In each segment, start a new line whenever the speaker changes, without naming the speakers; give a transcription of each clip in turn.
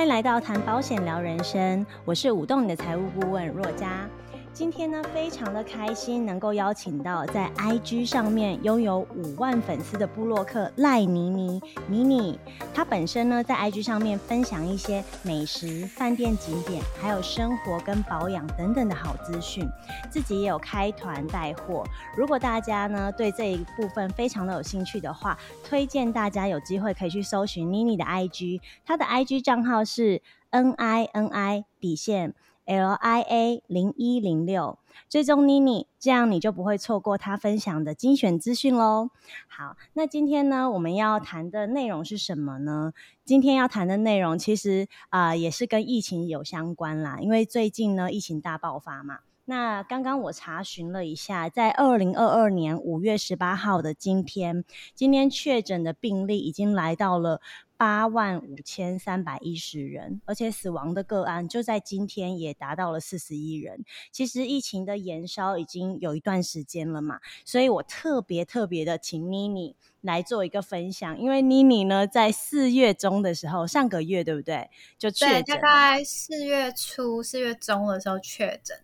欢迎来到谈保险聊人生，我是舞动你的财务顾问若嘉。今天呢，非常的开心能够邀请到在 IG 上面拥有五万粉丝的部落客赖妮妮妮妮。她本身呢在 IG 上面分享一些美食、饭店景点，还有生活跟保养等等的好资讯。自己也有开团带货。如果大家呢对这一部分非常的有兴趣的话，推荐大家有机会可以去搜寻妮妮的 IG。她的 IG 账号是 N I N I 底线。L I A 零一零六，追踪妮妮，这样你就不会错过她分享的精选资讯喽。好，那今天呢，我们要谈的内容是什么呢？今天要谈的内容其实啊、也是跟疫情有相关啦，因为最近呢，疫情大爆发嘛。那刚刚我查询了一下，在二零二二年五月十八号的今天，今天确诊的病例已经来到了八万五千三百一十人，而且死亡的个案就在今天也达到了四十一人。其实疫情的延烧已经有一段时间了嘛，所以我特别特别的请妮妮来做一个分享，因为妮妮呢在四月中的时候，上个月对不对？就确诊，
大概四月初、四月中的时候确诊。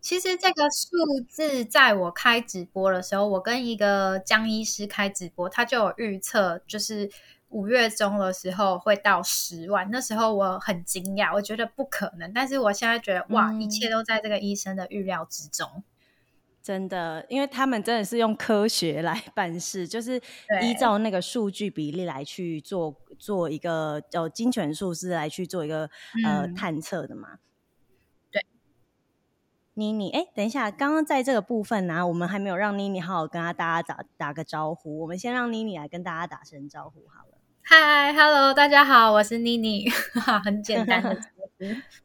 其实这个数字，在我开直播的时候，我跟一个江医师开直播，他就有预测，就是五月中的时候会到十万。那时候我很惊讶，我觉得不可能。但是我现在觉得，哇，一切都在这个医生的预料之中。
真的，因为他们真的是用科学来 办事，就是依照那个数据比例来去做做一个呃精准数字来去做一个呃探测的嘛。妮妮，哎，等一下，刚刚在这个部分呢、啊，我们还没有让妮妮好好跟他大家打打个招呼，我们先让妮妮来跟大家打声招呼好了。
嗨，Hello，大家好，我是妮妮，很简单的。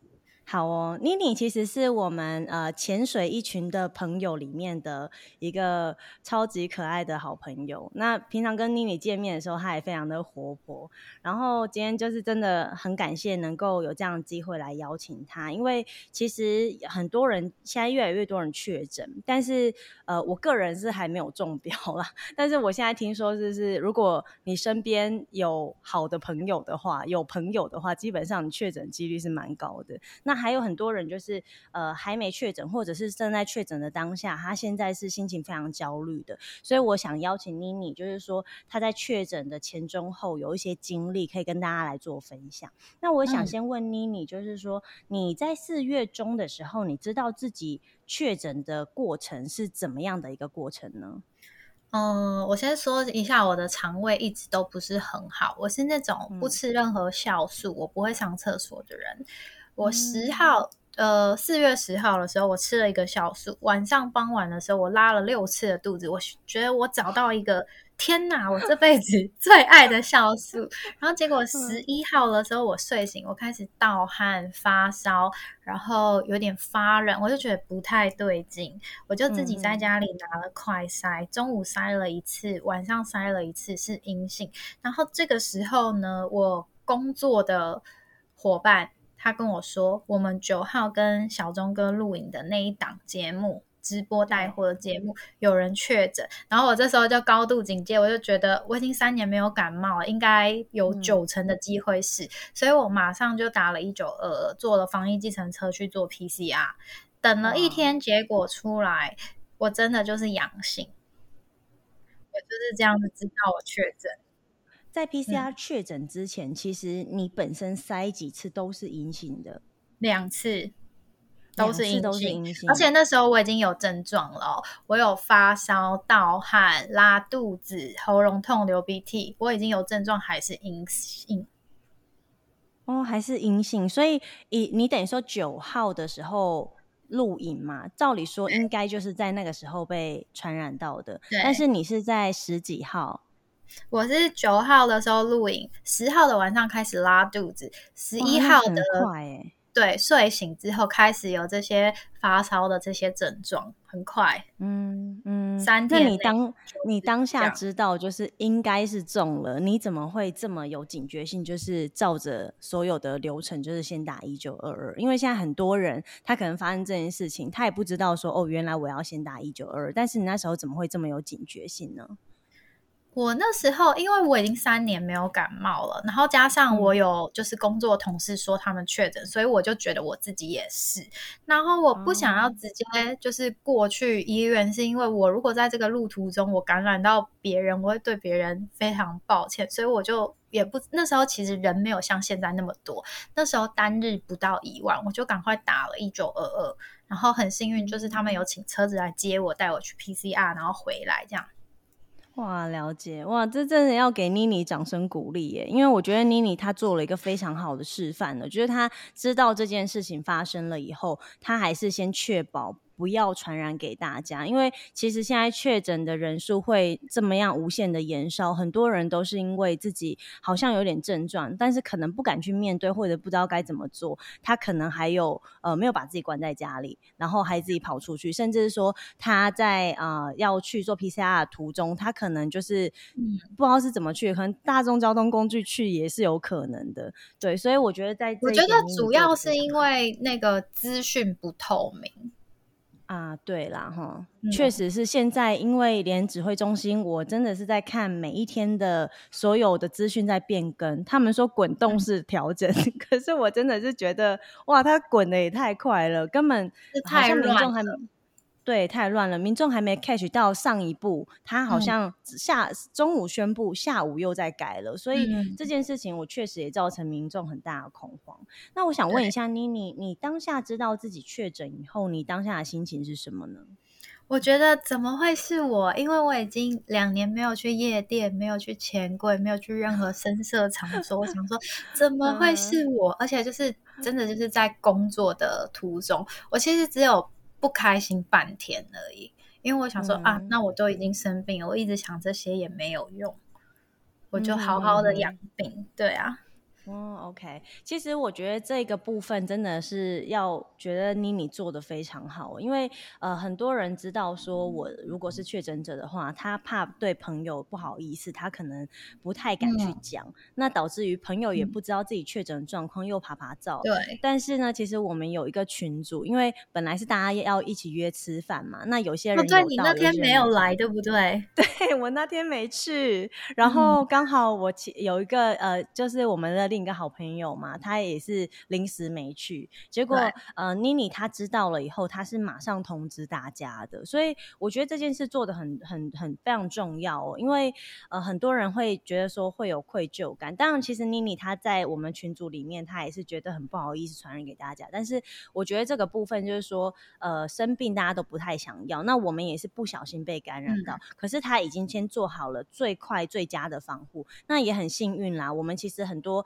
好哦，妮妮其实是我们呃潜水一群的朋友里面的一个超级可爱的好朋友。那平常跟妮妮见面的时候，她也非常的活泼。然后今天就是真的很感谢能够有这样的机会来邀请她，因为其实很多人现在越来越多人确诊，但是呃我个人是还没有中标啦。但是我现在听说就是，如果你身边有好的朋友的话，有朋友的话，基本上你确诊几率是蛮高的。那还有很多人就是呃还没确诊，或者是正在确诊的当下，他现在是心情非常焦虑的。所以我想邀请妮妮，就是说他在确诊的前中后有一些经历，可以跟大家来做分享。那我想先问妮妮，就是说你在四月中的时候，你知道自己确诊的过程是怎么样的一个过程呢？
嗯，我先说一下，我的肠胃一直都不是很好，我是那种不吃任何酵素，我不会上厕所的人。我十号，呃，四月十号的时候，我吃了一个酵素。晚上傍晚的时候，我拉了六次的肚子。我觉得我找到一个，天哪，我这辈子 最爱的酵素。然后结果十一号的时候，我睡醒，我开始盗汗、发烧，然后有点发冷，我就觉得不太对劲。我就自己在家里拿了快筛，中午筛了一次，晚上筛了一次是阴性。然后这个时候呢，我工作的伙伴。他跟我说，我们九号跟小钟哥录影的那一档节目，直播带货的节目，有人确诊，然后我这时候就高度警戒，我就觉得我已经三年没有感冒了，应该有九成的机会是，嗯、所以我马上就打了一九二二，坐了防疫计程车去做 PCR，等了一天，结果出来，我真的就是阳性，我就是这样子知道我确诊。
在 PCR 确诊之前，嗯，其实你本身筛几次都是阴性的，
两次都是阴性，而且那时候我已经有症状了，我有发烧、盗汗、拉肚子、喉咙痛、流鼻涕，我已经有症状，还是阴性。
哦，还是阴性，所以你你等于说九号的时候录影嘛？照理说应该就是在那个时候被传染到的，但是你是在十几号。
我是九号的时候录影，十号的晚上开始拉肚子，十一号的对睡醒之后开始有这些发烧的这些症状，很快，
嗯嗯，三天。那你当你当下知道就是应该是中了，你怎么会这么有警觉性？就是照着所有的流程，就是先打一九二二，因为现在很多人他可能发生这件事情，他也不知道说哦，原来我要先打一九二二，但是你那时候怎么会这么有警觉性呢？
我那时候，因为我已经三年没有感冒了，然后加上我有就是工作同事说他们确诊，嗯、所以我就觉得我自己也是。然后我不想要直接就是过去医院，是因为我如果在这个路途中我感染到别人，我会对别人非常抱歉，所以我就也不那时候其实人没有像现在那么多，那时候单日不到一万，我就赶快打了一九二二，然后很幸运就是他们有请车子来接我，带我去 PCR，然后回来这样。
哇，了解哇，这真的要给妮妮掌声鼓励耶！因为我觉得妮妮她做了一个非常好的示范了，就是她知道这件事情发生了以后，她还是先确保。不要传染给大家，因为其实现在确诊的人数会这么样无限的延烧，很多人都是因为自己好像有点症状，但是可能不敢去面对，或者不知道该怎么做。他可能还有呃没有把自己关在家里，然后还自己跑出去，甚至是说他在啊、呃、要去做 PCR 的途中，他可能就是不知道是怎么去，可能大众交通工具去也是有可能的。对，所以我觉得在
我觉得主要是因为那个资讯不透明。
啊，对啦，哈，确实是现在，因为连指挥中心，我真的是在看每一天的所有的资讯在变更。他们说滚动式调整，嗯、可是我真的是觉得，哇，它滚的也太快了，根本好像民众还没。对，太乱了，民众还没 catch 到上一步，他好像下、嗯、中午宣布，下午又在改了，所以这件事情我确实也造成民众很大的恐慌。那我想问一下妮妮，你当下知道自己确诊以后，你当下的心情是什么呢？
我觉得怎么会是我？因为我已经两年没有去夜店，没有去钱柜，没有去任何深色场所。我想说，怎么会是我？而且就是真的就是在工作的途中，我其实只有。不开心半天而已，因为我想说、嗯、啊，那我都已经生病了，我一直想这些也没有用，我就好好的养病，嗯、对啊。
哦，OK，其实我觉得这个部分真的是要觉得妮妮做的非常好，因为呃很多人知道说我如果是确诊者的话，他怕对朋友不好意思，他可能不太敢去讲，嗯、那导致于朋友也不知道自己确诊的状况，又趴趴走。
对。
但是呢，其实我们有一个群组，因为本来是大家要一起约吃饭嘛，那有些人有到，
对，你那天没有来，对不对？
对，我那天没去，然后刚好我其有一个呃，就是我们的另。一个好朋友嘛，他也是临时没去，结果呃，妮妮她知道了以后，她是马上通知大家的，所以我觉得这件事做的很很很非常重要哦，因为呃很多人会觉得说会有愧疚感，当然其实妮妮她在我们群组里面，她也是觉得很不好意思传染给大家，但是我觉得这个部分就是说呃生病大家都不太想要，那我们也是不小心被感染到，嗯、可是她已经先做好了最快最佳的防护，那也很幸运啦，我们其实很多。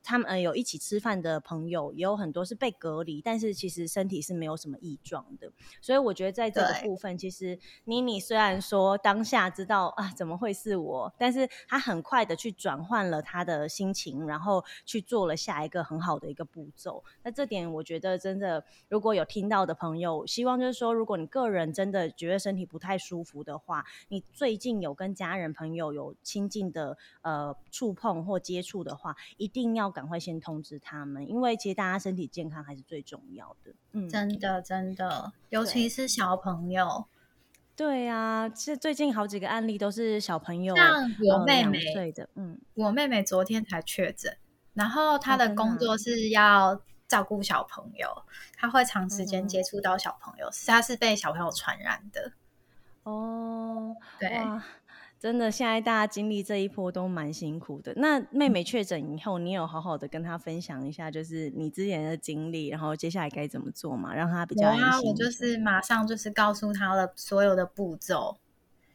他们呃有一起吃饭的朋友也有很多是被隔离，但是其实身体是没有什么异状的，所以我觉得在这个部分，其实妮妮虽然说当下知道啊怎么会是我，但是她很快的去转换了她的心情，然后去做了下一个很好的一个步骤。那这点我觉得真的，如果有听到的朋友，希望就是说，如果你个人真的觉得身体不太舒服的话，你最近有跟家人朋友有亲近的呃触碰或接触的话，一定要。赶快先通知他们，因为其实大家身体健康还是最重要的。嗯，
真的真的，尤其是小朋友。
对啊，其实最近好几个案例都是小朋友，
像我妹妹
对的，嗯，
我妹妹昨天才确诊，然后她的工作是要照顾小朋友，她会长时间接触到小朋友，她是被小朋友传染的。哦，对。
真的，现在大家经历这一波都蛮辛苦的。那妹妹确诊以后，你有好好的跟她分享一下，就是你之前的经历，然后接下来该怎么做嘛，让她比较安心。
啊，我就是马上就是告诉她了所有的步骤。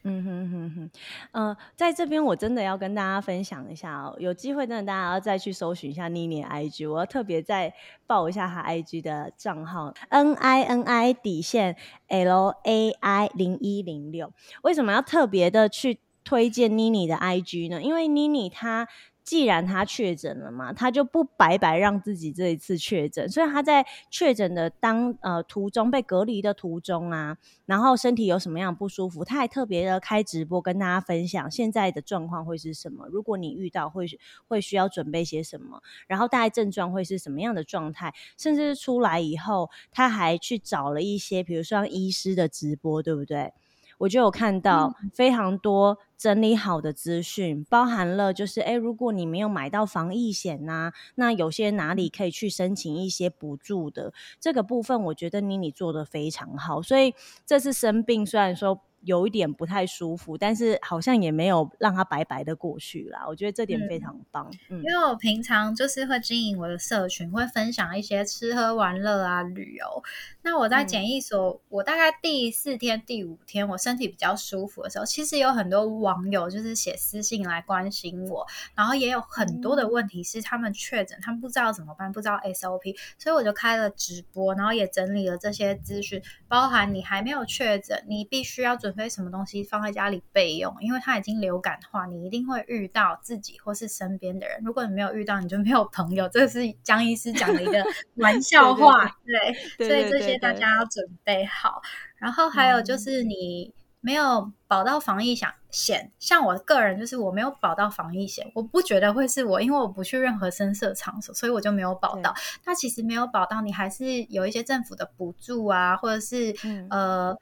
嗯哼哼哼，呃，在这边我真的要跟大家分享一下哦，有机会真的大家要再去搜寻一下妮妮 IG，我要特别再报一下她 IG 的账号 N I N I 底线 L A I 零一零六。为什么要特别的去推荐妮妮的 IG 呢，因为妮妮她既然她确诊了嘛，她就不白白让自己这一次确诊，所以她在确诊的当呃途中被隔离的途中啊，然后身体有什么样不舒服，她还特别的开直播跟大家分享现在的状况会是什么，如果你遇到会会需要准备些什么，然后大概症状会是什么样的状态，甚至出来以后，她还去找了一些，比如说像医师的直播，对不对？我就有看到非常多整理好的资讯，嗯、包含了就是，哎，如果你没有买到防疫险呐、啊，那有些哪里可以去申请一些补助的这个部分，我觉得妮妮做的非常好。所以这次生病，虽然说。有一点不太舒服，但是好像也没有让它白白的过去啦。我觉得这点非常棒。嗯，嗯，
因为我平常就是会经营我的社群，会分享一些吃喝玩乐啊、旅游。那我在检疫所，嗯、我大概第四天、第五天，我身体比较舒服的时候，其实有很多网友就是写私信来关心我，然后也有很多的问题是他们确诊，他们不知道怎么办，不知道 SOP，所以我就开了直播，然后也整理了这些资讯，包含你还没有确诊，你必须要准。准备什么东西放在家里备用，因为它已经流感化，你一定会遇到自己或是身边的人。如果你没有遇到，你就没有朋友。这是江医师讲的一个 玩笑话，对，所以这些大家要准备好。然后还有就是你没有保到防疫险，像我个人就是我没有保到防疫险，我不觉得会是我，因为我不去任何深色场所，所以我就没有保到。那其实没有保到，你还是有一些政府的补助啊，或者是、嗯、呃。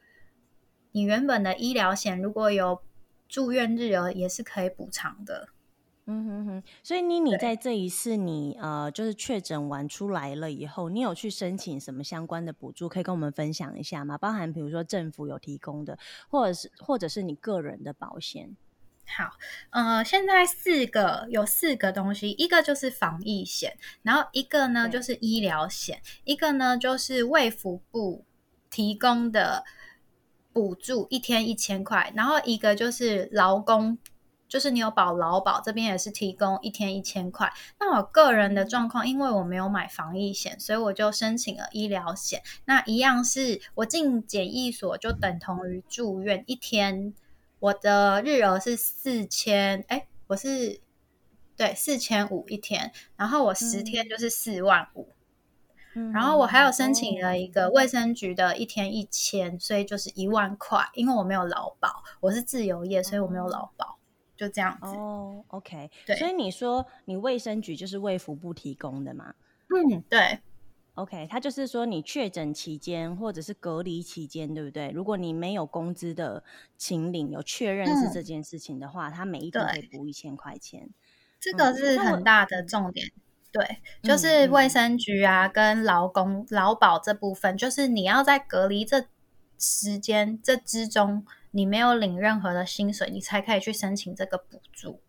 你原本的医疗险如果有住院日额，也是可以补偿的。
嗯哼哼，所以妮妮在这一次你呃，就是确诊完出来了以后，你有去申请什么相关的补助，可以跟我们分享一下吗？包含比如说政府有提供的，或者是或者是你个人的保险。
好，呃，现在四个有四个东西，一个就是防疫险，然后一个呢就是医疗险，一个呢就是卫福部提供的。补助一天一千块，然后一个就是劳工，就是你有保劳保，这边也是提供一天一千块。那我个人的状况，因为我没有买防疫险，所以我就申请了医疗险。那一样是我进检疫所就等同于住院一天，我的日额是四千，哎，我是对四千五一天，然后我十天就是四万五。嗯然后我还有申请了一个卫生局的一天一千，所以就是一万块。因为我没有劳保，我是自由业，所以我没有劳保，就这样子。
哦，OK，对。所以你说你卫生局就是卫福部提供的嘛？
嗯，对。
OK，他就是说你确诊期间或者是隔离期间，对不对？如果你没有工资的请领，有确认是这件事情的话，嗯、他每一天可以补一千块钱。
这个是很大的重点。嗯对，就是卫生局啊，跟劳工劳保这部分，就是你要在隔离这时间这之中，你没有领任何的薪水，你才可以去申请这个补助。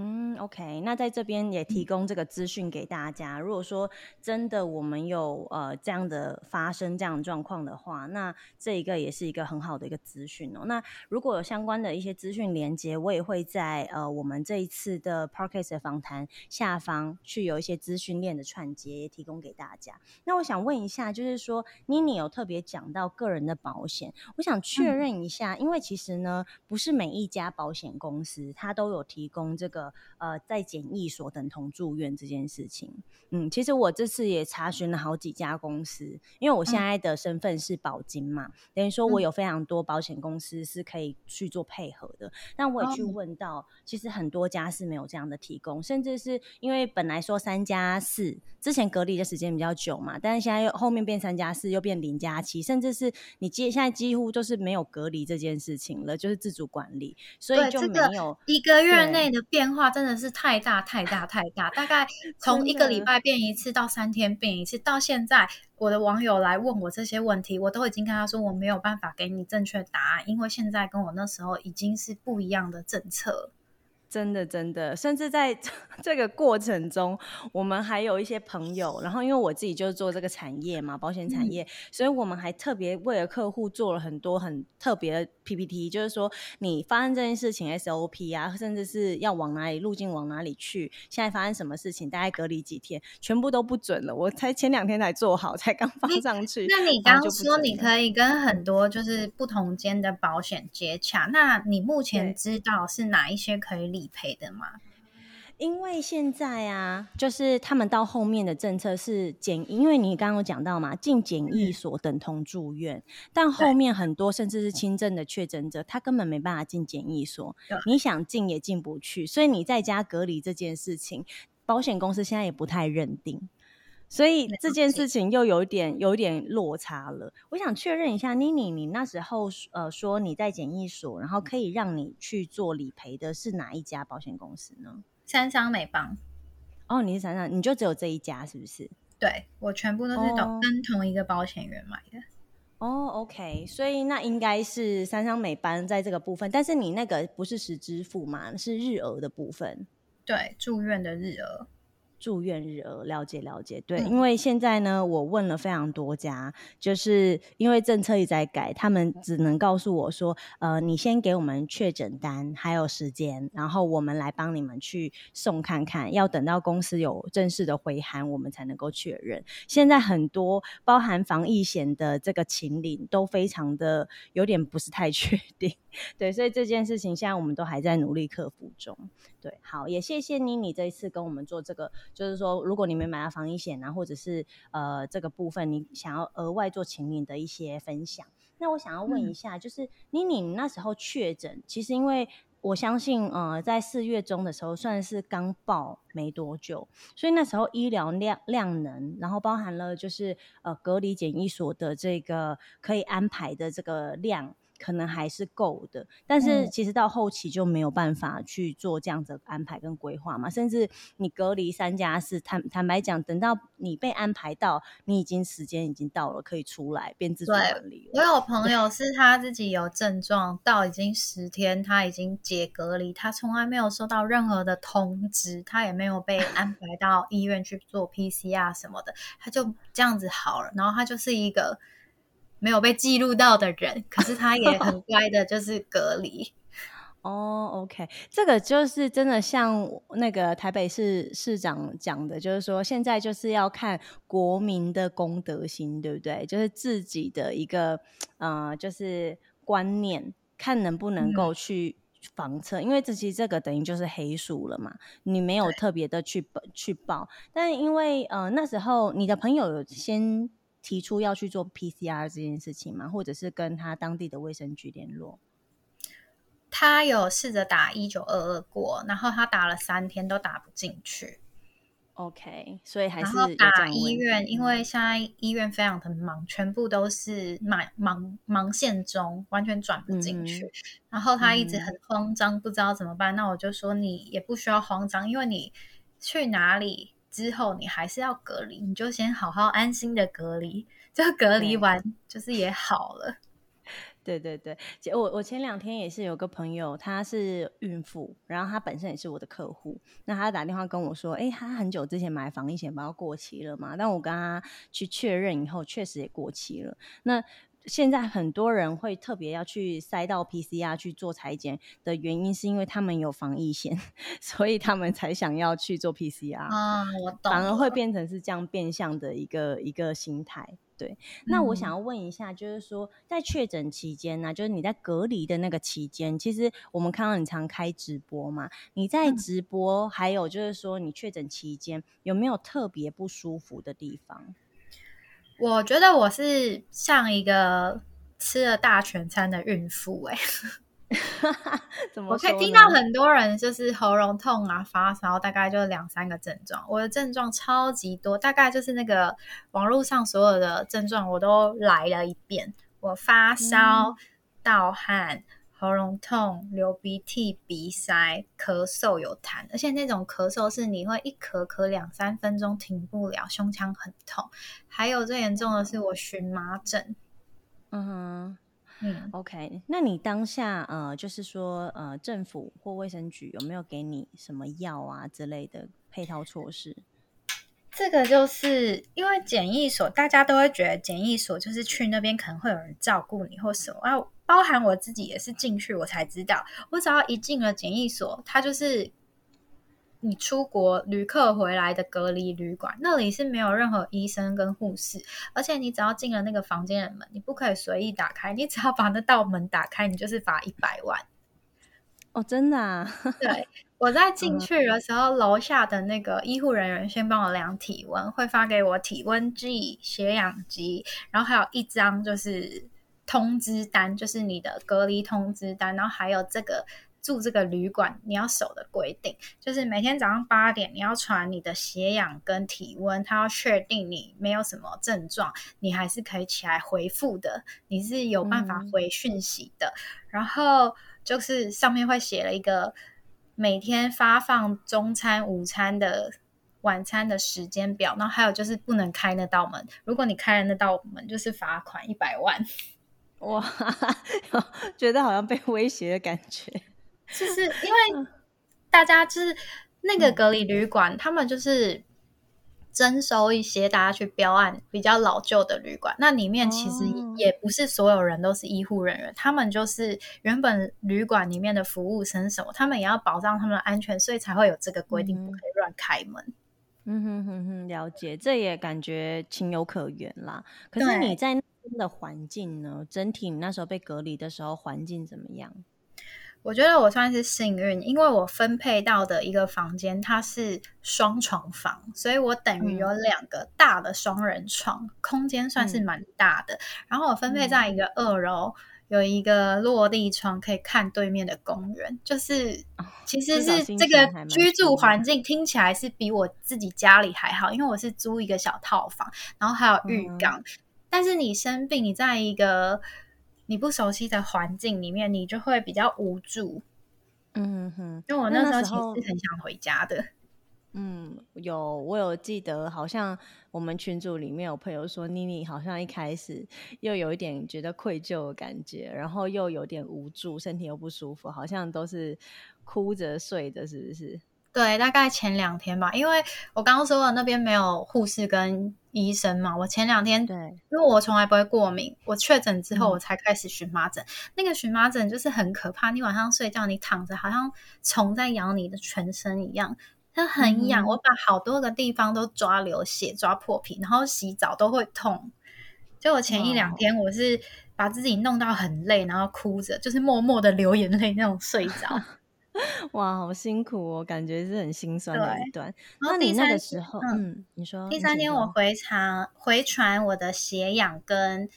嗯，OK，那在这边也提供这个资讯给大家。如果说真的我们有呃这样的发生这样的状况的话，那这一个也是一个很好的一个资讯哦。那如果有相关的一些资讯连接，我也会在呃我们这一次的 p a r k a s 的访谈下方去有一些资讯链的串接，也提供给大家。那我想问一下，就是说妮妮有特别讲到个人的保险，我想确认一下，嗯、因为其实呢，不是每一家保险公司它都有提供这个。呃，在检疫所等同住院这件事情，嗯，其实我这次也查询了好几家公司，因为我现在的身份是保金嘛，嗯、等于说我有非常多保险公司是可以去做配合的。但我也去问到，其实很多家是没有这样的提供，甚至是因为本来说三加四，之前隔离的时间比较久嘛，但是现在又后面变三加四，又变零加七，甚至是你接现在几乎就是没有隔离这件事情了，就是自主管理，所以就没有、这个、一个月内的变化。话真的是太大太大太大，大概 从一个礼拜变一次到三天变一次，到现在我的网友来问我这些问题，我都已经跟他说我没有办法给你正确答案，因为现在跟我那时候已经是不一样的政策。真的，真的，甚至在 这个过程中，我们还有一些朋友，然后因为我自己就是做这个产业嘛，保险产业，嗯、所以我们还特别为了客户做了很多很特别的 PPT，就是说你发生这件事情 SOP 啊，甚至是要往哪里路径往哪里去，现在发生什么事情，大概隔离几天，全部都不准了。我才前两天才做好，才刚放上去。那你刚刚说你可以跟很多就是不同间的保险接洽，那你目前知道是哪一些可以理理赔的吗？因为现在啊，就是他们到后面的政策是检，因为你刚刚有讲到嘛，进检疫所等同住院，嗯、但后面很多甚至是轻症的确诊者，他根本没办法进检疫所，你想进也进不去，所以你在家隔离这件事情，保险公司现在也不太认定。所以这件事情又有点有点落差了。我想确认一下，妮妮，你那时候呃说你在检疫所，然后可以让你去做理赔的是哪一家保险公司呢？
三商美邦。
哦，你是三商，你就只有这一家是不是？
对，我全部都是同跟同一个保险员买的。
哦，OK，所以那应该是三商美邦在这个部分，但是你那个不是实支付嘛，是日额的部分。
对，住院的日额。
住院日额了解了解，对，因为现在呢，我问了非常多家，就是因为政策一直在改，他们只能告诉我说，呃，你先给我们确诊单还有时间，然后我们来帮你们去送看看，要等到公司有正式的回函，我们才能够确认。现在很多包含防疫险的这个秦岭都非常的有点不是太确定，对，所以这件事情现在我们都还在努力克服中。对，好，也谢谢你，你这一次跟我们做这个。就是说，如果你没买到防疫险啊，或者是呃这个部分，你想要额外做请领的一些分享，那我想要问一下，嗯、就是妮妮你那时候确诊，其实因为我相信，呃，在四月中的时候算是刚爆没多久，所以那时候医疗量量能，然后包含了就是呃隔离检疫所的这个可以安排的这个量。可能还是够的，但是其实到后期就没有办法去做这样子的安排跟规划嘛。甚至你隔离三加四，坦坦白讲，等到你被安排到，你已经时间已经到了，可以出来变自主管理了。
我有朋友是他自己有症状，到已经十天，他已经解隔离，他从来没有收到任何的通知，他也没有被安排到医院去做 PCR 什么的，他就这样子好了。然后他就是一个。没有被记录到的人，可是他也很 乖的，就是隔离。
哦、oh,，OK，这个就是真的像那个台北市市长讲的，就是说现在就是要看国民的公德心，对不对？就是自己的一个呃，就是观念，看能不能够去防测，嗯、因为这其实这个等于就是黑数了嘛，你没有特别的去去报，但因为呃那时候你的朋友有先。提出要去做 PCR 这件事情吗？或者是跟他当地的卫生局联络？
他有试着打一九二二过，然后他打了三天都打不进去。
OK，所以还是
打医院，因为现在医院非常的忙，全部都是忙忙忙线中，完全转不进去。嗯、然后他一直很慌张，不知道怎么办。嗯、那我就说你也不需要慌张，因为你去哪里？之后你还是要隔离，你就先好好安心的隔离，就隔离完就是也好了。
对对对，我我前两天也是有个朋友，她是孕妇，然后她本身也是我的客户，那她打电话跟我说，哎，她很久之前买防疫险包过期了嘛，但我跟她去确认以后，确实也过期了。那现在很多人会特别要去塞到 PCR 去做裁剪的原因，是因为他们有防疫险，所以他们才想要去做 PCR
啊。我懂，
反而会变成是这样变相的一个一个心态。对，那我想要问一下，就是说在确诊期间呢、啊，就是你在隔离的那个期间，其实我们看到你常开直播嘛，你在直播，嗯、还有就是说你确诊期间有没有特别不舒服的地方？
我觉得我是像一个吃了大全餐的孕妇哎、欸，
怎么？
我可以听到很多人就是喉咙痛啊、发烧，大概就两三个症状。我的症状超级多，大概就是那个网络上所有的症状我都来了一遍。我发烧、盗汗。喉咙痛、流鼻涕、鼻塞、咳嗽有痰，而且那种咳嗽是你会一咳咳两三分钟停不了，胸腔很痛。还有最严重的是我荨麻疹。
嗯哼，嗯，OK。那你当下呃，就是说呃，政府或卫生局有没有给你什么药啊之类的配套措施？
这个就是因为检疫所，大家都会觉得检疫所就是去那边可能会有人照顾你或什么啊。包含我自己也是进去，我才知道，我只要一进了检疫所，它就是你出国旅客回来的隔离旅馆，那里是没有任何医生跟护士，而且你只要进了那个房间的门，你不可以随意打开，你只要把那道门打开，你就是罚一百万。
哦，真的啊？
对，我在进去的时候，楼下的那个医护人员先帮我量体温，会发给我体温计、血氧机，然后还有一张就是。通知单就是你的隔离通知单，然后还有这个住这个旅馆你要守的规定，就是每天早上八点你要传你的血氧跟体温，他要确定你没有什么症状，你还是可以起来回复的，你是有办法回讯息的。然后就是上面会写了一个每天发放中餐、午餐的。晚餐的时间表，然后还有就是不能开那道门，如果你开了那道门，就是罚款一百万。
哇，觉得好像被威胁的感觉。
就是因为大家就是那个隔离旅馆，嗯、他们就是征收一些大家去标案比较老旧的旅馆，那里面其实也不是所有人都是医护人员，哦、他们就是原本旅馆里面的服务生什么，他们也要保障他们的安全，所以才会有这个规定，不可以乱开门。
嗯哼哼哼，了解，这也感觉情有可原啦。可是你在那边的环境呢？整体你那时候被隔离的时候，环境怎么样？
我觉得我算是幸运，因为我分配到的一个房间它是双床房，所以我等于有两个大的双人床，嗯、空间算是蛮大的。嗯、然后我分配在一个二楼。嗯有一个落地窗可以看对面的公园，就是其实是这个居住环境听起来是比我自己家里还好，因为我是租一个小套房，然后还有浴缸。嗯、但是你生病，你在一个你不熟悉的环境里面，你就会比较无助。嗯哼，因为我那时候其实是很想回家的。
嗯，有我有记得，好像我们群组里面有朋友说，妮妮好像一开始又有一点觉得愧疚的感觉，然后又有点无助，身体又不舒服，好像都是哭着睡的，是不是？
对，大概前两天吧，因为我刚刚说了那边没有护士跟医生嘛，我前两天对，因为我从来不会过敏，我确诊之后我才开始荨麻疹，嗯、那个荨麻疹就是很可怕，你晚上睡觉你躺着，好像虫在咬你的全身一样。它很痒，嗯、我把好多个地方都抓流血、抓破皮，然后洗澡都会痛。就我前一两天，我是把自己弄到很累，然后哭着，就是默默的流眼泪那种睡着。
哇，好辛苦哦，感觉是很心酸的一段。那你那个时候，嗯，嗯，你说
第三天我回查回传我的血氧跟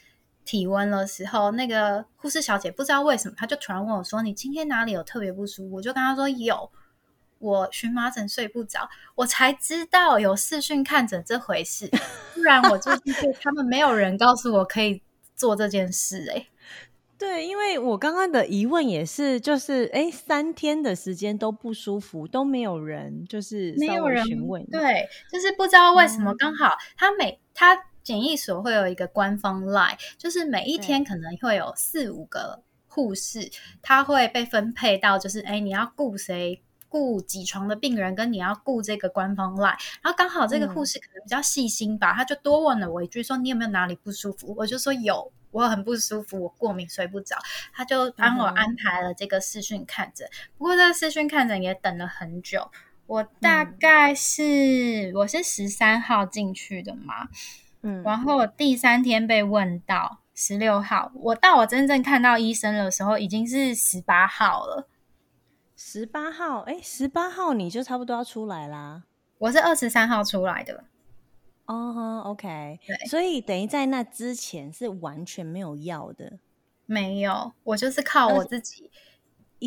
体温的时候，那个护士小姐不知道为什么，她就突然问我说：“你今天哪里有特别不舒服？”我就跟她说：“有。”我荨麻疹睡不着，我才知道有视讯看诊这回事，不然我就就他们没有人告诉我可以做这件事哎、欸。
对，因为我刚刚的疑问也是，就是哎，三天的时间都不舒服，都没有人就是没有人询问，
对，就是不知道为什么刚好他每他检疫所会有一个官方 line，就是每一天可能会有四五个护士，他会被分配到就是哎，你要顾谁？顾几床的病人，跟你要顾这个官方 line，然后刚好这个护士可能比较细心吧，嗯、他就多问了我一句，说你有没有哪里不舒服？我就说有，我很不舒服，我过敏睡不着，他就帮我安排了这个视讯看诊。嗯、不过这个视讯看诊也等了很久，我大概是、嗯、我是十三号进去的嘛，嗯，然后我第三天被问到十六号，我到我真正看到医生的时候已经是十八号了。
十八号，哎，十八号你就差不多要出来啦。
我是二十三号出来的。
哦、oh，OK，对，所以等于在那之前是完全没有药的。
没有，我就是靠我自己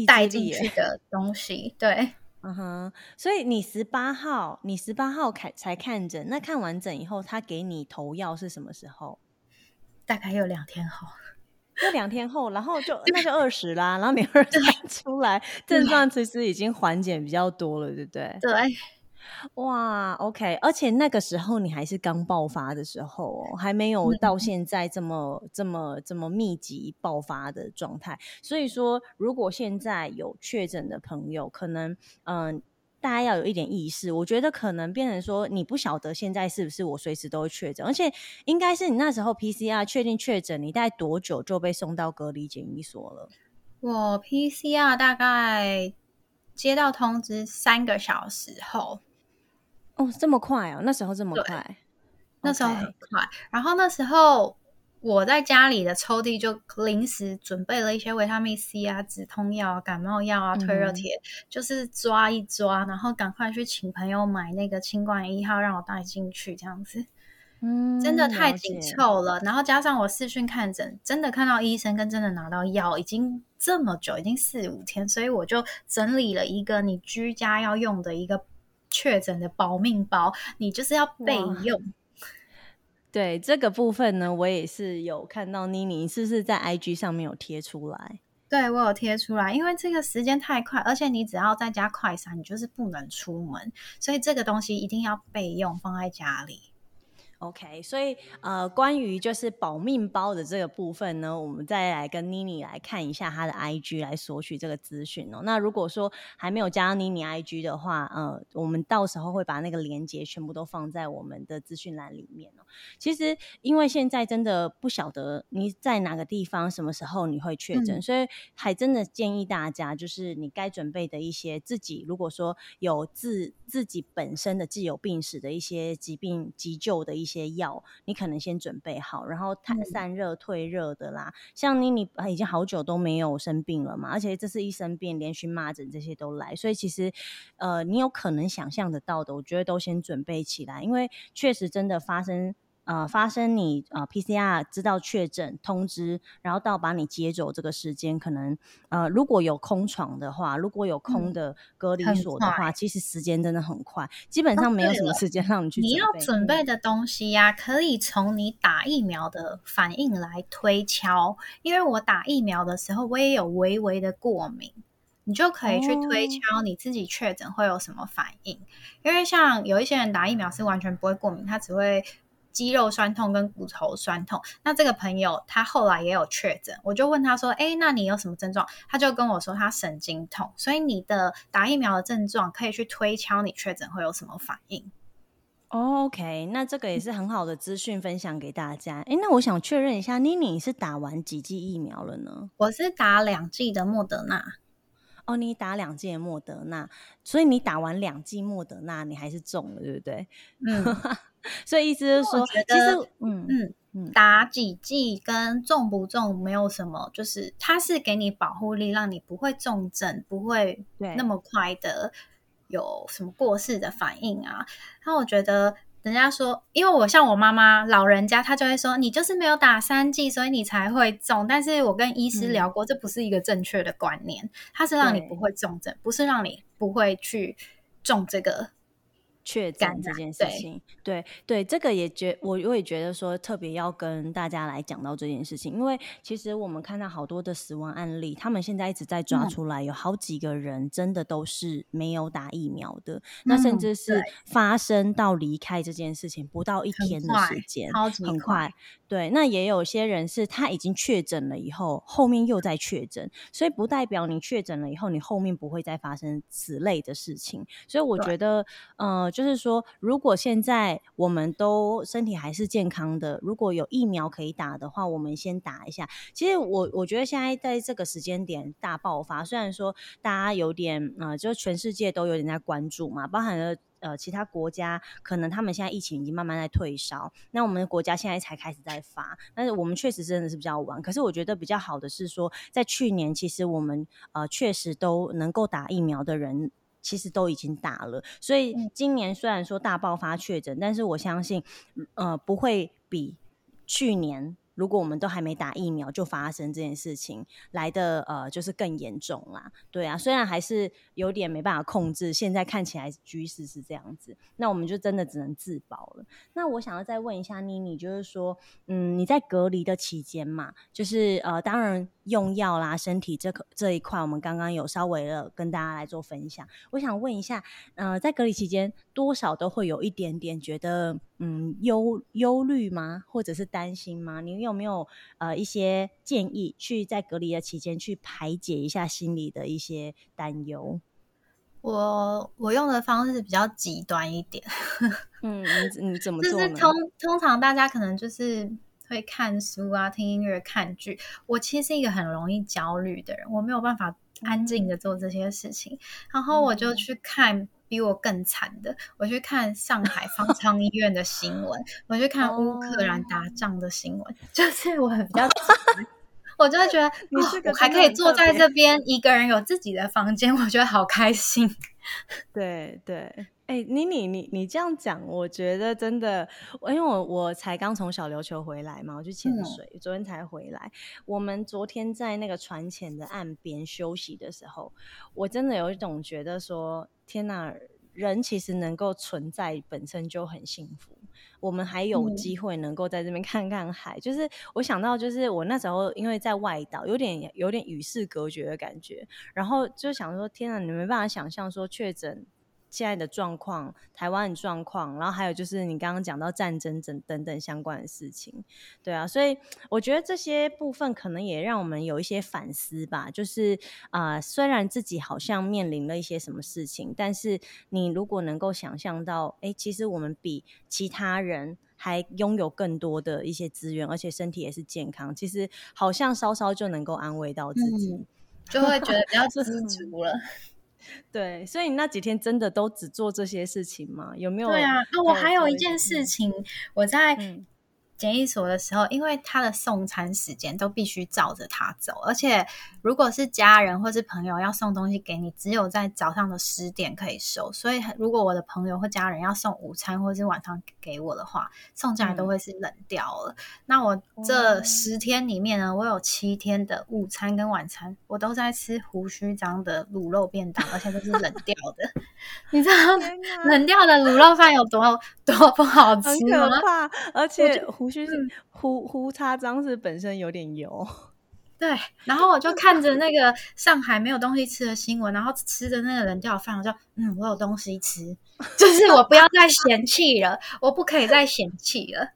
带进去的东西。对，
嗯哼。所以你十八号，你十八号看才看诊，那看完诊以后，他给你投药是什么时候？
大概有两天后。
就两天后，然后就 那就二十啦，然后你二十出来，症状其实已经缓解比较多了，对不对？
对，
哇，OK，而且那个时候你还是刚爆发的时候哦，还没有到现在这么、嗯、这么这么密集爆发的状态。所以说，如果现在有确诊的朋友，可能嗯。呃大家要有一点意识，我觉得可能变成说，你不晓得现在是不是我随时都会确诊，而且应该是你那时候 PCR 确定确诊，你大概多久就被送到隔离检疫所了？
我 PCR 大概接到通知三个小时后。
哦，这么快哦？那时候这么快？
那时候很快。然后那时候。我在家里的抽屉就临时准备了一些维他命 C 啊、止痛药啊、感冒药啊、退热贴，嗯、就是抓一抓，然后赶快去请朋友买那个清冠一号，让我带进去这样子。嗯，真的太紧凑了。然后加上我视讯看诊，真的看到医生跟真的拿到药已经这么久，已经四五天，所以我就整理了一个你居家要用的一个确诊的保命包，你就是要备用。
对这个部分呢，我也是有看到妮妮是不是在 IG 上面有贴出来？
对，我有贴出来，因为这个时间太快，而且你只要在家快闪，你就是不能出门，所以这个东西一定要备用，放在家里。
OK，所以呃，关于就是保命包的这个部分呢，我们再来跟妮妮来看一下她的 IG 来索取这个资讯哦。那如果说还没有加妮妮 IG 的话，呃，我们到时候会把那个链接全部都放在我们的资讯栏里面哦。其实因为现在真的不晓得你在哪个地方，什么时候你会确诊，嗯，所以还真的建议大家，就是你该准备的一些自己，如果说有自自己本身的既有病史的一些疾病急救的一些。些药你可能先准备好，然后它散热退热的啦。嗯、像妮妮已经好久都没有生病了嘛，而且这次一生病，连荨麻疹这些都来，所以其实呃，你有可能想象得到的，我觉得都先准备起来，因为确实真的发生。呃，发生你呃 PCR 知道确诊通知，然后到把你接走这个时间，可能呃如果有空床的话，如果有空的隔离所的话，嗯、其实时间真的很快，基本上没有什么时间让你去。
你要准备的东西呀、啊，可以从你打疫苗的反应来推敲，因为我打疫苗的时候，我也有微微的过敏，你就可以去推敲你自己确诊会有什么反应。哦、因为像有一些人打疫苗是完全不会过敏，他只会。肌肉酸痛跟骨头酸痛，那这个朋友他后来也有确诊，我就问他说：“哎，那你有什么症状？”他就跟我说他神经痛，所以你的打疫苗的症状可以去推敲你确诊会有什么反应。
OK，那这个也是很好的资讯分享给大家。哎，那我想确认一下，妮妮是打完几剂疫苗了呢？
我是打两剂的莫德纳。
哦，你打两剂的莫德纳，所以你打完两剂莫德纳，你还是中了，对不对？嗯。所以意思就是说，其实，嗯嗯嗯，
打几剂跟中不中没有什么，就是它是给你保护力，让你不会重症，不会那么快的有什么过世的反应啊。然后我觉得，人家说，因为我像我妈妈老人家，她就会说，你就是没有打三剂，所以你才会中。但是我跟医师聊过，嗯、这不是一个正确的观念，它是让你不会重症，不是让你不会去中这个。
确诊这件事情，对对，对，这个也觉我我也觉得说特别要跟大家来讲到这件事情，因为其实我们看到好多的死亡案例，他们现在一直在抓出来，有好几个人真的都是没有打疫苗的，嗯、那甚至是发生到离开这件事情不到一天的
时间，
很快。对，那也有些人是他已经确诊了以后，后面又在确诊，所以不代表你确诊了以后，你后面不会再发生此类的事情。所以我觉得，呃，就是说，如果现在我们都身体还是健康的，如果有疫苗可以打的话，我们先打一下。其实我我觉得现在在这个时间点大爆发，虽然说大家有点，呃，就全世界都有点在关注嘛，包含了。呃，其他国家可能他们现在疫情已经慢慢在退烧，那我们的国家现在才开始在发，但是我们确实真的是比较晚。可是我觉得比较好的是说，在去年其实我们呃确实都能够打疫苗的人，其实都已经打了，所以今年虽然说大爆发确诊，但是我相信呃不会比去年。如果我们都还没打疫苗就发生这件事情，来的呃就是更严重啦。对啊，虽然还是有点没办法控制，现在看起来局势是这样子，那我们就真的只能自保了。那我想要再问一下妮妮，就是说，嗯，你在隔离的期间嘛，就是呃，当然用药啦，身体这个这一块，我们刚刚有稍微的跟大家来做分享。我想问一下，呃，在隔离期间，多少都会有一点点觉得。嗯，忧忧虑吗？或者是担心吗？你有没有呃一些建议，去在隔离的期间去排解一下心里的一些担忧？
我我用的方式比较极端一点。
嗯，你你怎么？
就是通通常大家可能就是会看书啊、听音乐、看剧。我其实是一个很容易焦虑的人，我没有办法安静的做这些事情，嗯、然后我就去看。比我更惨的，我去看上海方舱 医院的新闻，我去看乌克兰打仗的新闻，oh. 就是我很比较，我就会觉得，我还可以坐在这边一个人有自己的房间，我觉得好开心。
对对哎、欸，妮妮，你你这样讲，我觉得真的，因为我我才刚从小琉球回来嘛，我去潜水，嗯、昨天才回来。我们昨天在那个船前的岸边休息的时候，我真的有一种觉得说，天哪，人其实能够存在本身就很幸福。我们还有机会能够在这边 看看海，嗯、就是我想到，就是我那时候因为在外岛，有点有点与世隔绝的感觉，然后就想说，天哪，你没办法想象说确诊。现在的状况，台湾的状况，然后还有就是你刚刚讲到战争等等等相关的事情，对啊，所以我觉得这些部分可能也让我们有一些反思吧。就是啊、呃，虽然自己好像面临了一些什么事情，但是你如果能够想象到，哎，其实我们比其他人还拥有更多的一些资源，而且身体也是健康，其实好像稍稍就能够安慰到自己，
嗯、就会觉得比较知足了。
对，所以你那几天真的都只做这些事情吗？有没有？
对啊，那我还有一件事情，嗯、我在。嗯检疫所的时候，因为他的送餐时间都必须照着他走，而且如果是家人或是朋友要送东西给你，只有在早上的十点可以收。所以，如果我的朋友或家人要送午餐或是晚上给我的话，送进来都会是冷掉了。嗯、那我这十天里面呢，我有七天的午餐跟晚餐，我都在吃胡须张的卤肉便当，而且都是冷掉的。你知道冷掉的卤肉饭有多多不好吃吗？
很可怕，而且。胡须是胡胡叉张是本身有点油，
对。然后我就看着那个上海没有东西吃的新闻，然后吃着那个人叫我饭，我就嗯，我有东西吃，就是我不要再嫌弃了，我不可以再嫌弃了。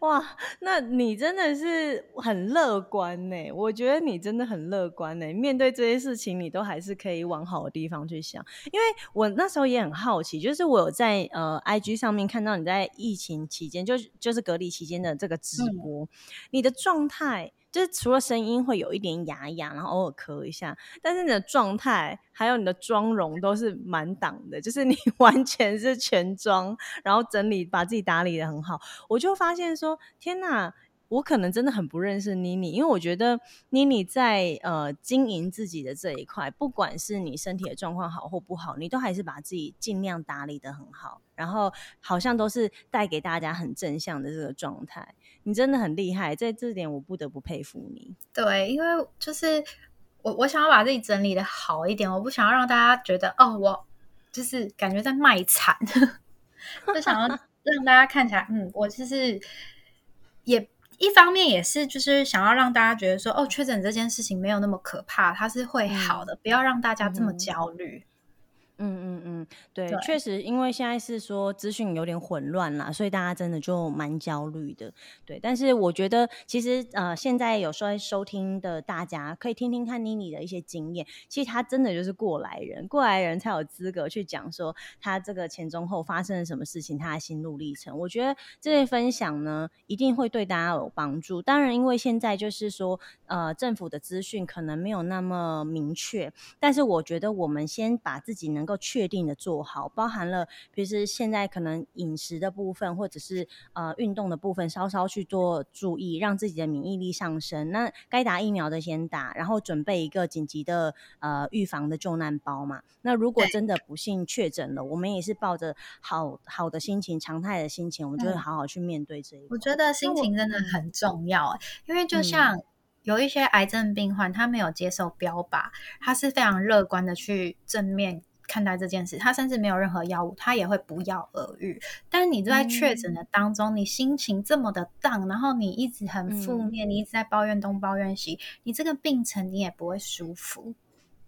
哇，那你真的是很乐观呢。我觉得你真的很乐观呢。面对这些事情，你都还是可以往好的地方去想。因为我那时候也很好奇，就是我有在呃 IG 上面看到你在疫情期间，就就是隔离期间的这个直播，嗯、你的状态。就是除了声音会有一点哑哑，然后偶尔咳一下，但是你的状态还有你的妆容都是满档的，就是你 完全是全妆，然后整理把自己打理得很好。我就发现说，天哪，我可能真的很不认识妮妮，因为我觉得妮妮在呃经营自己的这一块，不管是你身体的状况好或不好，你都还是把自己尽量打理得很好，然后好像都是带给大家很正向的这个状态。你真的很厉害，在这点我不得不佩服你。
对，因为就是我，我想要把自己整理的好一点，我不想要让大家觉得哦，我就是感觉在卖惨，就想要 让大家看起来，嗯，我就是也一方面也是就是想要让大家觉得说，哦，确诊这件事情没有那么可怕，它是会好的，嗯、不要让大家这么焦虑。嗯
嗯嗯嗯，对，对确实，因为现在是说资讯有点混乱啦，所以大家真的就蛮焦虑的。对，但是我觉得其实呃，现在有候收听的大家可以听听看妮妮的一些经验，其实她真的就是过来人，过来人才有资格去讲说她这个前中后发生了什么事情，她的心路历程。我觉得这些分享呢，一定会对大家有帮助。当然，因为现在就是说呃，政府的资讯可能没有那么明确，但是我觉得我们先把自己能能够确定的做好，包含了，比如说现在可能饮食的部分，或者是呃运动的部分，稍稍去做注意，让自己的免疫力上升。那该打疫苗的先打，然后准备一个紧急的呃预防的救难包嘛。那如果真的不幸确诊了，我们也是抱着好好的心情、常态的心情，我们就会好好去面对这一、嗯。
我觉得心情真的很重要，嗯、因为就像有一些癌症病患，他没有接受标靶，他是非常乐观的去正面。看待这件事，他甚至没有任何药物，他也会不药而愈。但你在确诊的当中，嗯、你心情这么的 down，然后你一直很负面，嗯、你一直在抱怨东抱怨西，你这个病程你也不会舒服。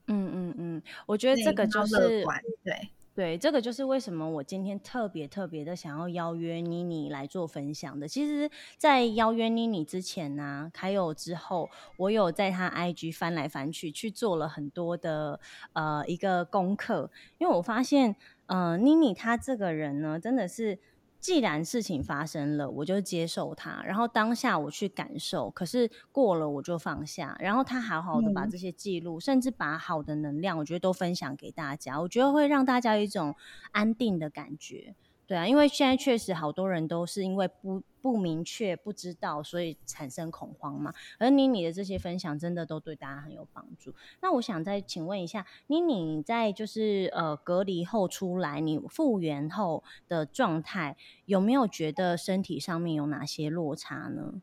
嗯
嗯嗯，我觉得这个就是
对。
对，这个就是为什么我今天特别特别的想要邀约妮妮来做分享的。其实，在邀约妮妮之前呢、还有之后，我有在她 IG 翻来翻去，去做了很多的呃一个功课，因为我发现，呃，妮妮她这个人呢，真的是。既然事情发生了，我就接受它，然后当下我去感受，可是过了我就放下，然后他好好的把这些记录，嗯、甚至把好的能量，我觉得都分享给大家，我觉得会让大家有一种安定的感觉。对啊，因为现在确实好多人都是因为不不明确、不知道，所以产生恐慌嘛。而妮妮的这些分享，真的都对大家很有帮助。那我想再请问一下，妮妮你在就是呃隔离后出来，你复原后的状态，有没有觉得身体上面有哪些落差呢？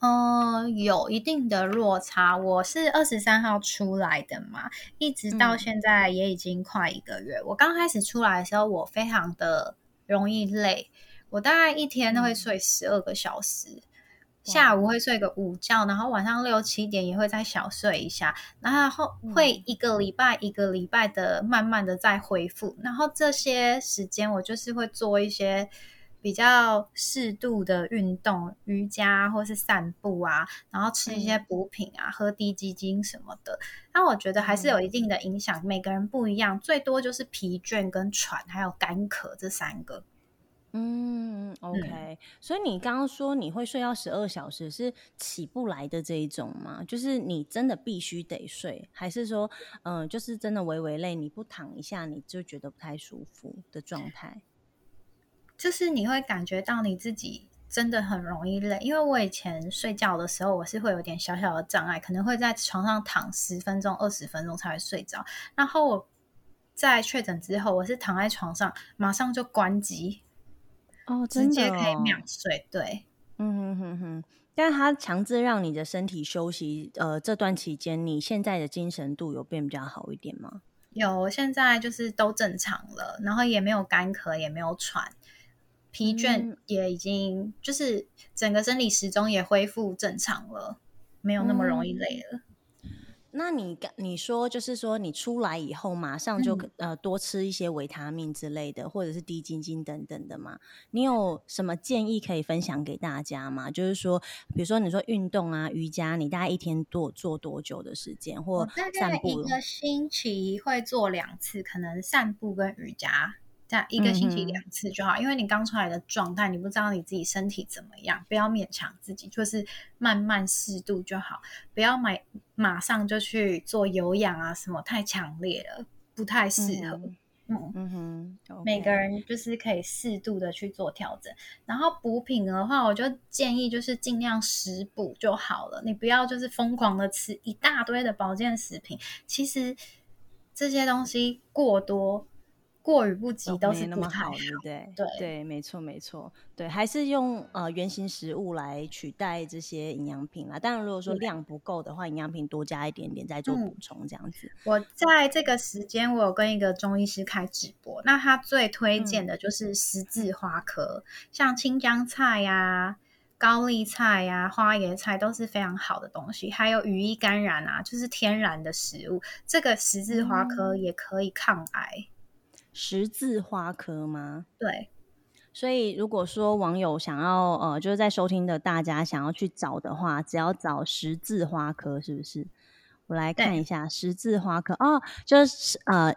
嗯，有一定的落差。我是二十三号出来的嘛，一直到现在也已经快一个月。嗯、我刚开始出来的时候，我非常的容易累，我大概一天都会睡十二个小时，嗯、下午会睡个午觉，然后晚上六七点也会再小睡一下，然后会一个礼拜一个礼拜的慢慢的再恢复。然后这些时间我就是会做一些。比较适度的运动，瑜伽或是散步啊，然后吃一些补品啊，嗯、喝低基精什么的。那我觉得还是有一定的影响，嗯、每个人不一样，最多就是疲倦跟喘，还有干咳这三个。
嗯，OK。嗯、所以你刚刚说你会睡到十二小时，是起不来的这一种吗？就是你真的必须得睡，还是说，嗯、呃，就是真的微微累，你不躺一下你就觉得不太舒服的状态？
就是你会感觉到你自己真的很容易累，因为我以前睡觉的时候，我是会有点小小的障碍，可能会在床上躺十分钟、二十分钟才会睡着。然后我在确诊之后，我是躺在床上，马上就关机，
哦，
直接可以秒睡。对，
嗯哼哼哼。但是它强制让你的身体休息，呃，这段期间你现在的精神度有变比较好一点吗？
有，现在就是都正常了，然后也没有干咳，也没有喘。疲倦也已经就是整个生理时钟也恢复正常了，没有那么容易累了。
嗯、那你你说就是说你出来以后马上就、嗯、呃多吃一些维他命之类的，或者是低筋精等等的嘛？你有什么建议可以分享给大家吗？就是说，比如说你说运动啊、瑜伽，你大概一天多做多久的时间？或散步？
一个星期会做两次，可能散步跟瑜伽。一个星期两次就好，嗯、因为你刚出来的状态，你不知道你自己身体怎么样，不要勉强自己，就是慢慢适度就好，不要买马上就去做有氧啊，什么太强烈了，不太适合。嗯嗯哼，okay、每个人就是可以适度的去做调整。然后补品的话，我就建议就是尽量食补就好了，你不要就是疯狂的吃一大堆的保健食品，其实这些东西过多。过于不及都是不那么好，对不对？对
对，没错没错，对，还是用呃原型食物来取代这些营养品啦。当然，如果说量不够的话，营养品多加一点点，再做补充这样子。
嗯、我在这个时间，我有跟一个中医师开直播，那他最推荐的就是十字花科，嗯、像青江菜呀、啊、高丽菜呀、啊、花椰菜都是非常好的东西，还有羽衣甘蓝啊，就是天然的食物。这个十字花科也可以抗癌。
十字花科吗？
对，
所以如果说网友想要呃，就是在收听的大家想要去找的话，只要找十字花科，是不是？我来看一下十字花科哦，就是呃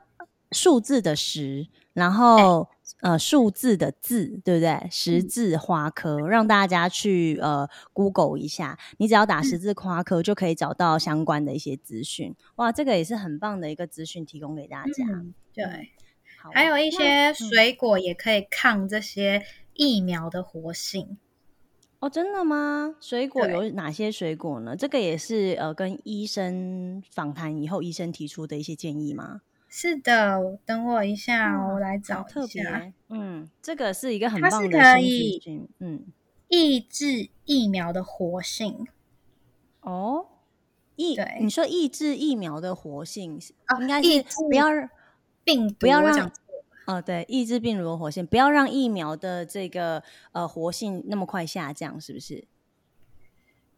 数字的十，然后对呃数字的字，对不对？十字花科，嗯、让大家去呃 Google 一下，你只要打十字花科，就可以找到相关的一些资讯。嗯、哇，这个也是很棒的一个资讯，提供给大家。
嗯、对。还有一些水果也可以抗这些疫苗的活性
哦，真的吗？水果有哪些水果呢？这个也是呃，跟医生访谈以后，医生提出的一些建议吗？
是的，等我一下，我来找
特别。嗯，这个是一个很棒的新资讯。嗯，
抑制疫苗的活性
哦，抑对你说抑制疫苗的活性，哦应该是不要。
病毒
不要让哦，对，抑制病毒的活性，不要让疫苗的这个呃活性那么快下降，是不是？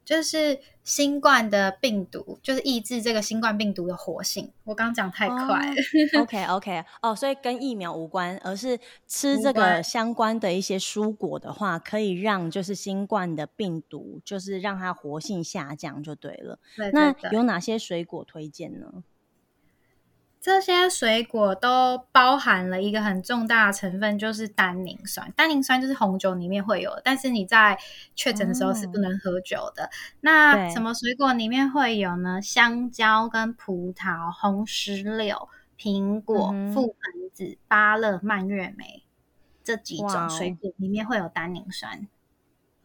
就是新冠的病毒，就是抑制这个新冠病毒的活性。我刚讲太快了。
哦，OK OK，哦，所以跟疫苗无关，而是吃这个相关的一些蔬果的话，可以让就是新冠的病毒，就是让它活性下降就对了。对对对。那有哪些水果推荐呢？
这些水果都包含了一个很重大的成分，就是单宁酸。单宁酸就是红酒里面会有，但是你在确诊的时候是不能喝酒的。哦、那什么水果里面会有呢？香蕉跟葡萄、红石榴、苹果、覆盆子、芭乐、蔓越莓，这几种水果里面会有单宁酸。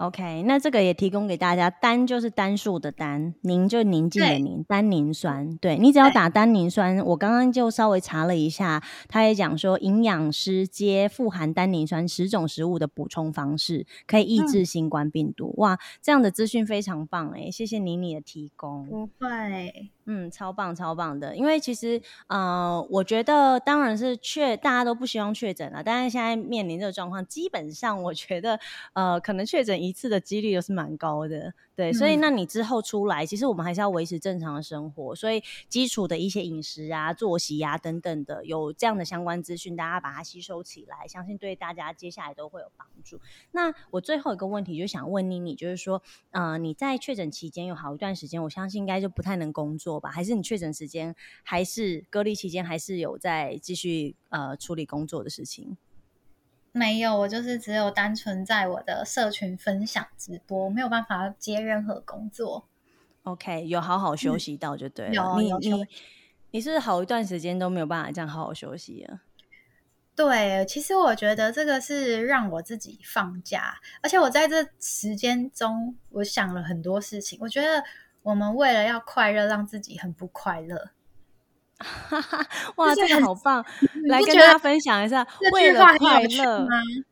OK，那这个也提供给大家，单就是单数的单，宁就宁静的宁，单宁酸。对，你只要打单宁酸，我刚刚就稍微查了一下，他也讲说营养师皆富含单宁酸十种食物的补充方式，可以抑制新冠病毒。嗯、哇，这样的资讯非常棒哎，谢谢妮妮的提供。
不会。
嗯，超棒超棒的，因为其实呃，我觉得当然是确大家都不希望确诊了，但是现在面临这个状况，基本上我觉得呃，可能确诊一次的几率都是蛮高的。对，所以那你之后出来，嗯、其实我们还是要维持正常的生活，所以基础的一些饮食啊、作息啊等等的，有这样的相关资讯，大家把它吸收起来，相信对大家接下来都会有帮助。那我最后一个问题就想问妮妮，就是说，呃，你在确诊期间有好一段时间，我相信应该就不太能工作吧？还是你确诊时间，还是隔离期间，还是有在继续呃处理工作的事情？
没有，我就是只有单纯在我的社群分享直播，没有办法接任何工作。
OK，有好好休息到就对了。
嗯、有，
你你你是不是好一段时间都没有办法这样好好休息啊？
对，其实我觉得这个是让我自己放假，而且我在这时间中，我想了很多事情。我觉得我们为了要快乐，让自己很不快乐。
哈哈，哇，这个好棒！来跟大家分享一下，为了快乐吗？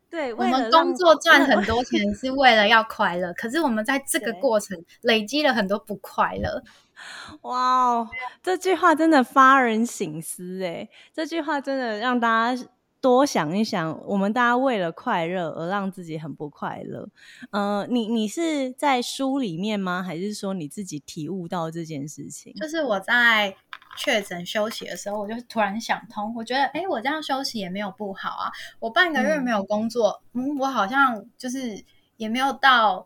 对，
我们工作赚很多钱 是为了要快乐，可是我们在这个过程累积了很多不快乐。
哇哦，这句话真的发人省思哎！这句话真的让大家多想一想，我们大家为了快乐而让自己很不快乐。呃，你你是在书里面吗？还是说你自己体悟到这件事情？
就是我在。确诊休息的时候，我就突然想通，我觉得，哎，我这样休息也没有不好啊。我半个月没有工作，嗯，嗯，我好像就是也没有到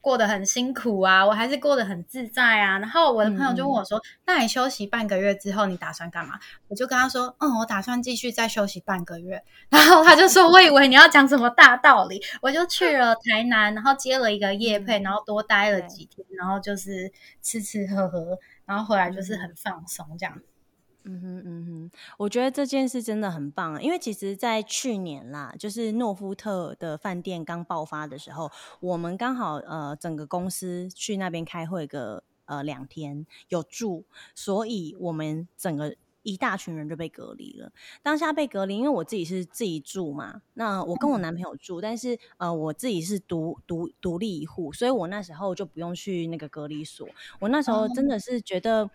过得很辛苦啊，我还是过得很自在啊。然后我的朋友就问我说：“嗯、那你休息半个月之后，你打算干嘛？”我就跟他说：“嗯，我打算继续再休息半个月。”然后他就说：“我以为你要讲什么大道理。”我就去了台南，然后接了一个夜配，然后多待了几天，然后就是吃吃喝喝。然后回来就是很放松这样，
嗯哼嗯哼，我觉得这件事真的很棒啊，因为其实，在去年啦，就是诺夫特的饭店刚爆发的时候，我们刚好呃整个公司去那边开会个呃两天有住，所以我们整个。一大群人就被隔离了。当下被隔离，因为我自己是自己住嘛，那我跟我男朋友住，但是呃，我自己是独独独立一户，所以我那时候就不用去那个隔离所。我那时候真的是觉得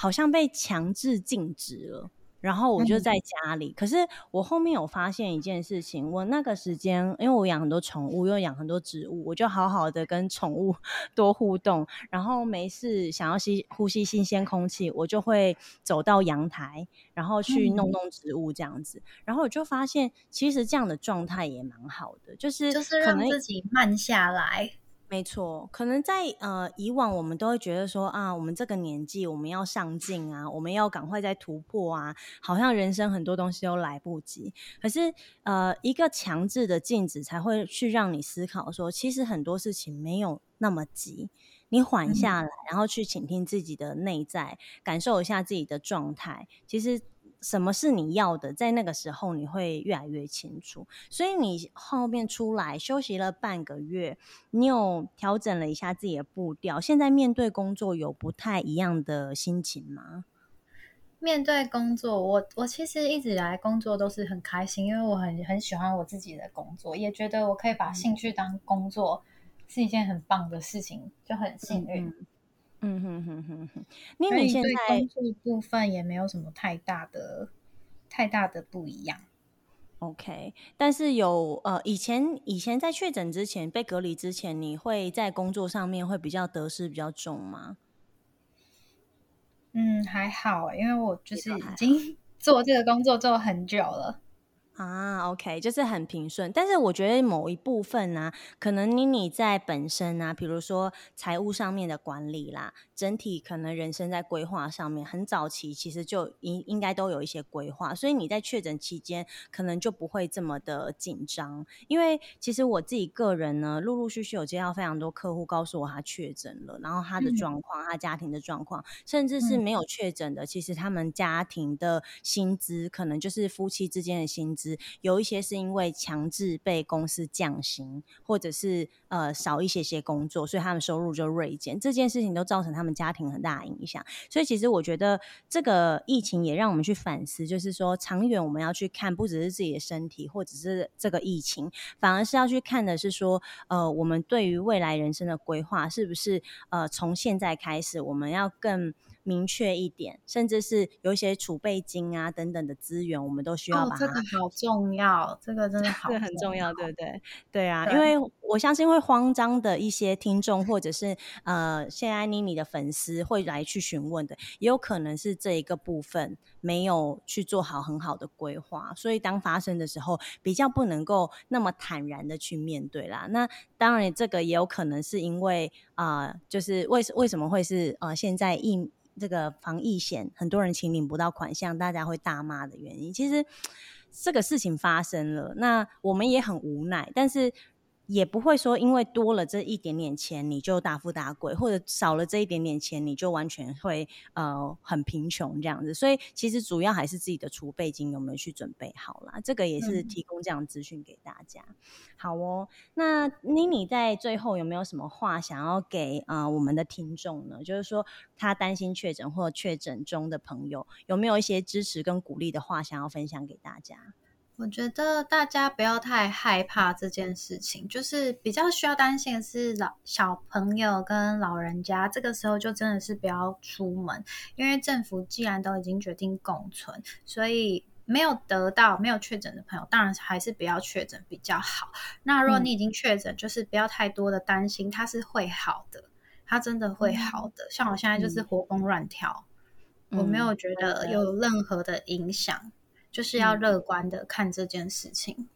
好像被强制禁止了。然后我就在家里，嗯、可是我后面有发现一件事情，我那个时间，因为我养很多宠物，又养很多植物，我就好好的跟宠物 多互动，然后没事想要吸呼吸新鲜空气，我就会走到阳台，然后去弄弄植物这样子，嗯、然后我就发现，其实这样的状态也蛮好的，就是
就是让自己慢下来。
没错，可能在呃以往我们都会觉得说啊，我们这个年纪我们要上进啊，我们要赶快再突破啊，好像人生很多东西都来不及。可是呃，一个强制的禁止才会去让你思考说，其实很多事情没有那么急，你缓下来，嗯、然后去倾听自己的内在，感受一下自己的状态，其实。什么是你要的？在那个时候，你会越来越清楚。所以你后面出来休息了半个月，你有调整了一下自己的步调。现在面对工作有不太一样的心情吗？
面对工作，我我其实一直以来工作都是很开心，因为我很很喜欢我自己的工作，也觉得我可以把兴趣当工作，是一件很棒的事情，就很幸运。嗯
嗯哼哼哼哼，那你现在
工作部分也没有什么太大的太大的不一样。
OK，但是有呃，以前以前在确诊之前被隔离之前，你会在工作上面会比较得失比较重吗？
嗯，还好，因为我就是已经 做这个工作做很久了。
啊，OK，就是很平顺，但是我觉得某一部分呢、啊，可能你你在本身啊，比如说财务上面的管理啦，整体可能人生在规划上面，很早期其实就应应该都有一些规划，所以你在确诊期间可能就不会这么的紧张，因为其实我自己个人呢，陆陆续续有接到非常多客户告诉我他确诊了，然后他的状况，嗯、他家庭的状况，甚至是没有确诊的，嗯、其实他们家庭的薪资可能就是夫妻之间的薪资。有一些是因为强制被公司降薪，或者是呃少一些些工作，所以他们收入就锐减。这件事情都造成他们家庭很大的影响。所以其实我觉得这个疫情也让我们去反思，就是说长远我们要去看，不只是自己的身体，或者是这个疫情，反而是要去看的是说，呃，我们对于未来人生的规划是不是呃从现在开始我们要更。明确一点，甚至是有一些储备金啊等等的资源，我们都需要把它。
哦，这个好重要，这个真的好，
这个很重要，对不对？对啊，对，因为我相信会慌张的一些听众，或者是呃，现在妮妮的粉丝会来去询问的，也有可能是这一个部分没有去做好很好的规划，所以当发生的时候，比较不能够那么坦然的去面对啦。那当然，这个也有可能是因为啊、呃，就是为为什么会是呃，现在疫。这个防疫险，很多人请领不到款项，大家会大骂的原因，其实 这个事情发生了，那我们也很无奈，但是。也不会说，因为多了这一点点钱，你就大富大贵，或者少了这一点点钱，你就完全会呃很贫穷这样子。所以其实主要还是自己的储备金有没有去准备好啦。这个也是提供这样资讯给大家。嗯、好哦，那妮妮在最后有没有什么话想要给啊、呃、我们的听众呢？就是说他担心确诊或确诊中的朋友，有没有一些支持跟鼓励的话想要分享给大家？
我觉得大家不要太害怕这件事情，就是比较需要担心的是老小朋友跟老人家，这个时候就真的是不要出门，因为政府既然都已经决定共存，所以没有得到没有确诊的朋友，当然还是不要确诊比较好。那如果你已经确诊，就是不要太多的担心，它是会好的，它真的会好的。像我现在就是活蹦乱跳，我没有觉得有任何的影响。就是要乐观的看这件事情。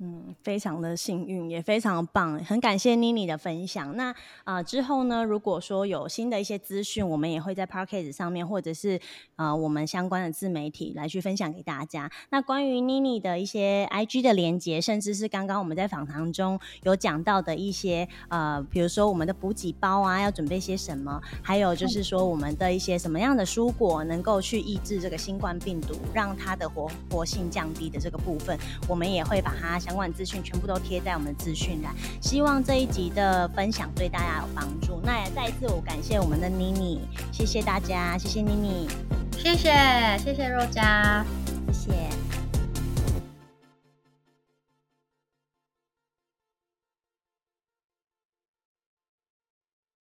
嗯，非常的幸运，也非常棒，很感谢妮妮的分享。那啊、之后呢，如果说有新的一些资讯，我们也会在 Podcast 上面，或者是啊、呃、我们相关的自媒体来去分享给大家。那关于妮妮的一些 IG 的连接，甚至是刚刚我们在访谈中有讲到的一些呃，比如说我们的补给包啊，要准备些什么，还有就是说我们的一些什么样的蔬果能够去抑制这个新冠病毒，让它的活活性降低的这个部分，我们也会把它。相关资讯全部都贴在我们的资讯栏，希望这一集的分享对大家有帮助。那也再一次我感谢我们的妮妮，谢谢大家，谢谢妮妮，
谢谢谢谢若家。